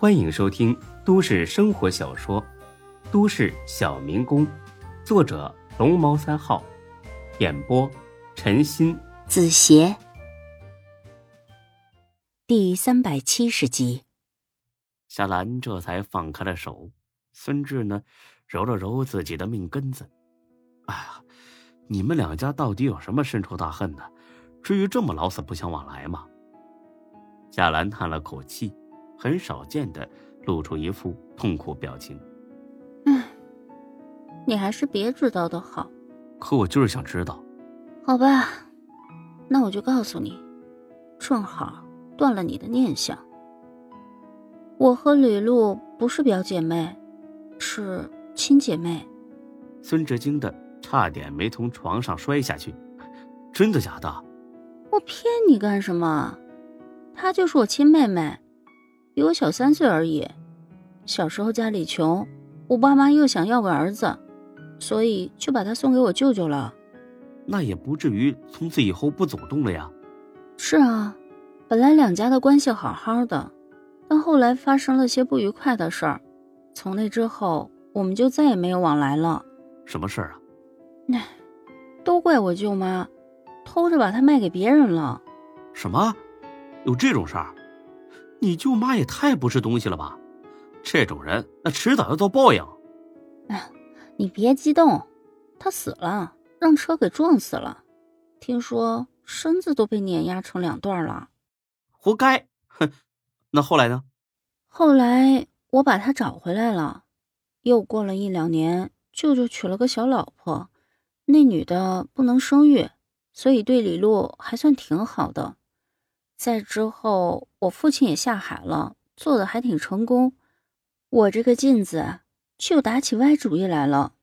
欢迎收听都市生活小说《都市小民工》，作者龙猫三号，演播陈鑫、子邪，第三百七十集。夏兰这才放开了手，孙志呢，揉了揉自己的命根子。哎呀，你们两家到底有什么深仇大恨呢？至于这么老死不相往来吗？夏兰叹了口气，很少见的露出一副痛苦表情。嗯，你还是别知道的好。可我就是想知道。好吧，那我就告诉你，正好断了你的念想。我和吕露不是表姐妹，是亲姐妹。孙哲惊的差点没从床上摔下去。真的假的？我骗你干什么？她就是我亲妹妹，比我小三岁而已。小时候家里穷，我爸妈又想要个儿子，所以就把他送给我舅舅了。那也不至于从此以后不走动了呀。是啊，本来两家的关系好好的，但后来发生了些不愉快的事儿，从那之后我们就再也没有往来了。什么事儿啊？那都怪我舅妈。偷着把他卖给别人了，什么？有这种事儿？你舅妈也太不是东西了吧！这种人，那迟早要遭报应。哎，你别激动，他死了，让车给撞死了，听说身子都被碾压成两段了。活该！哼，那后来呢？后来我把他找回来了，又过了一两年，舅舅娶了个小老婆，那女的不能生育。所以对李璐还算挺好的，在之后我父亲也下海了，做的还挺成功，我这个镜子就打起歪主意来了。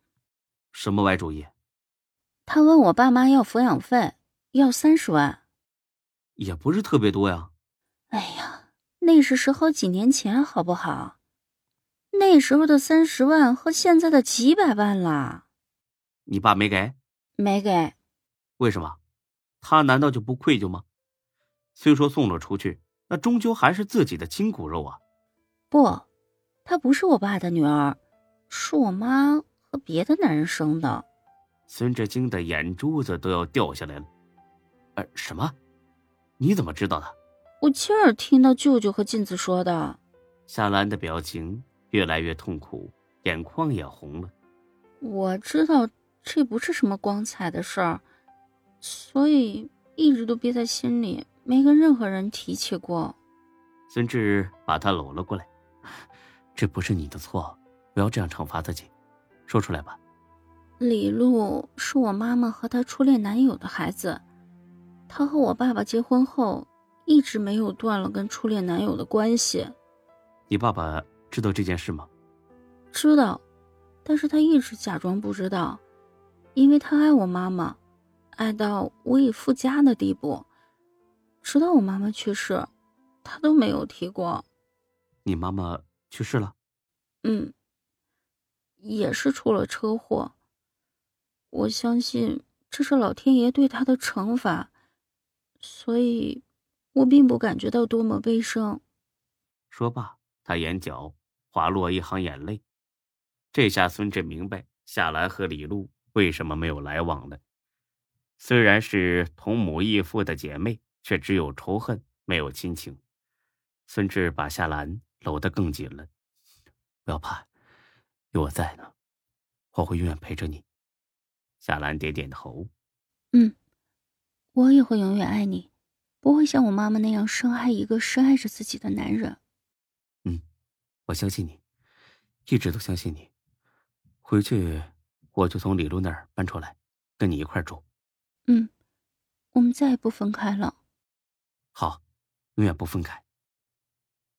什么歪主意？他问我爸妈要抚养费，要三十万，也不是特别多呀。哎呀，那是时候几年前，好不好？那时候的三十万和现在的几百万啦。你爸没给？没给。为什么？他难道就不愧疚吗？虽说送了出去，那终究还是自己的亲骨肉啊！不，她不是我爸的女儿，是我妈和别的男人生的。孙志京的眼珠子都要掉下来了。呃，什么？你怎么知道的？我亲耳听到舅舅和静子说的。夏兰的表情越来越痛苦，眼眶也红了。我知道这不是什么光彩的事儿。所以一直都憋在心里，没跟任何人提起过。孙志把他搂了过来，这不是你的错，不要这样惩罚自己，说出来吧。李璐是我妈妈和她初恋男友的孩子，她和我爸爸结婚后一直没有断了跟初恋男友的关系。你爸爸知道这件事吗？知道，但是他一直假装不知道，因为他爱我妈妈。爱到无以复加的地步，直到我妈妈去世，他都没有提过。你妈妈去世了？嗯，也是出了车祸。我相信这是老天爷对他的惩罚，所以我并不感觉到多么悲伤。说罢，他眼角滑落一行眼泪。这下孙志明白夏兰和李璐为什么没有来往了。虽然是同母异父的姐妹，却只有仇恨，没有亲情。孙志把夏兰搂得更紧了。不要怕，有我在呢，我会永远陪着你。夏兰点点头。嗯，我也会永远爱你，不会像我妈妈那样深爱一个深爱着自己的男人。嗯，我相信你，一直都相信你。回去我就从李璐那儿搬出来，跟你一块住。嗯，我们再也不分开了。好，永远不分开。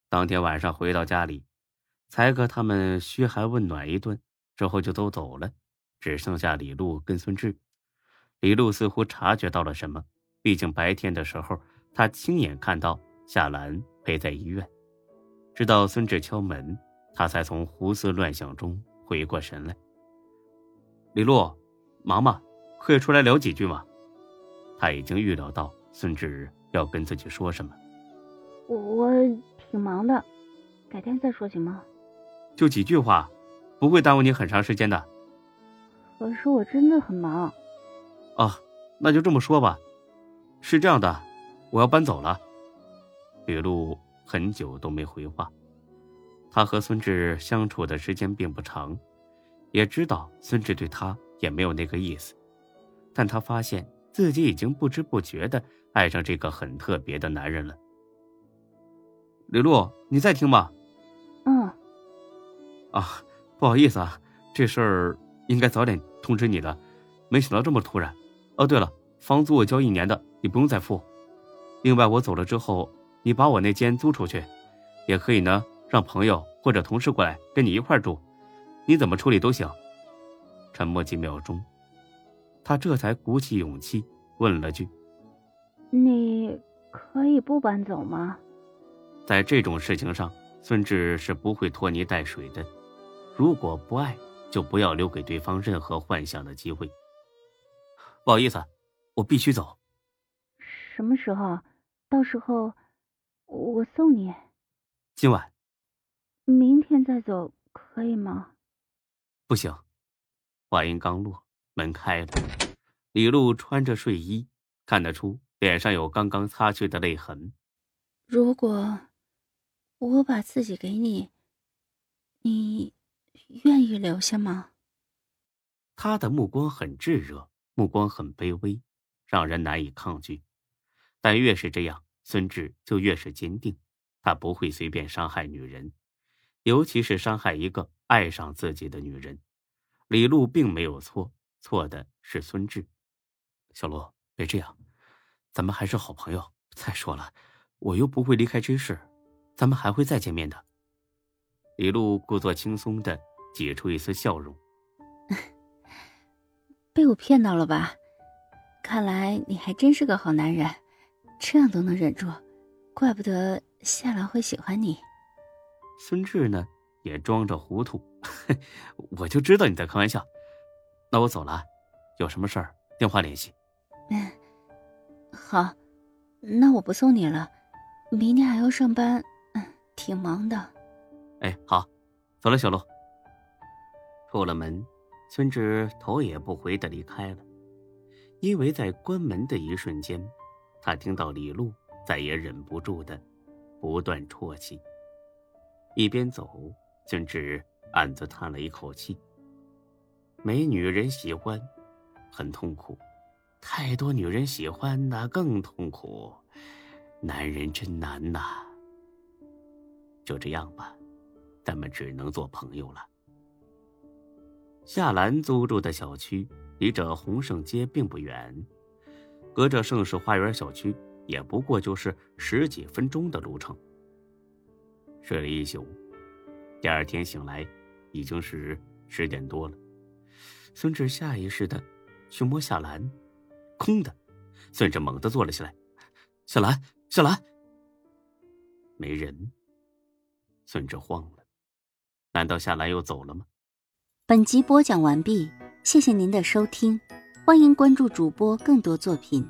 当天晚上回到家里，才哥他们嘘寒问暖一顿之后就都走了，只剩下李璐跟孙志。李璐似乎察觉到了什么，毕竟白天的时候他亲眼看到夏兰陪在医院。直到孙志敲门，他才从胡思乱想中回过神来。李璐，忙吗？可以出来聊几句吗？他已经预料到孙志要跟自己说什么。我我挺忙的，改天再说行吗？就几句话，不会耽误你很长时间的。可是我真的很忙。哦，那就这么说吧。是这样的，我要搬走了。吕露很久都没回话。他和孙志相处的时间并不长，也知道孙志对他也没有那个意思，但他发现自己已经不知不觉的爱上这个很特别的男人了。李璐，你在听吗？嗯。啊，不好意思啊，这事儿应该早点通知你的，没想到这么突然。哦，对了，房租我交一年的，你不用再付。另外，我走了之后，你把我那间租出去，也可以呢。让朋友或者同事过来跟你一块住，你怎么处理都行。沉默几秒钟，他这才鼓起勇气问了句：“你可以不搬走吗？”在这种事情上，孙志是不会拖泥带水的。如果不爱，就不要留给对方任何幻想的机会。不好意思，我必须走。什么时候？到时候我送你。今晚。明天再走可以吗？不行。话音刚落，门开了，李璐穿着睡衣，看得出脸上有刚刚擦去的泪痕。如果我把自己给你，你愿意留下吗？他的目光很炙热，目光很卑微，让人难以抗拒。但越是这样，孙志就越是坚定，他不会随便伤害女人。尤其是伤害一个爱上自己的女人，李璐并没有错，错的是孙志。小罗，别这样，咱们还是好朋友。再说了，我又不会离开这世，咱们还会再见面的。李璐故作轻松的挤出一丝笑容。被我骗到了吧？看来你还真是个好男人，这样都能忍住，怪不得夏兰会喜欢你。孙志呢，也装着糊涂，我就知道你在开玩笑。那我走了，有什么事儿电话联系。嗯，好，那我不送你了，明天还要上班，嗯，挺忙的。哎，好，走了，小路。出了门，孙志头也不回的离开了，因为在关门的一瞬间，他听到李璐再也忍不住的不断啜泣。一边走，孙志暗自叹了一口气。没女人喜欢，很痛苦；太多女人喜欢，那更痛苦。男人真难呐。就这样吧，咱们只能做朋友了。夏兰租住的小区离着洪盛街并不远，隔着盛世花园小区，也不过就是十几分钟的路程。睡了一宿，第二天醒来，已经是十点多了。孙志下意识的去摸夏兰，空的。孙哲猛地坐了起来：“小兰，小兰，没人。”孙哲慌了，难道夏兰又走了吗？本集播讲完毕，谢谢您的收听，欢迎关注主播更多作品。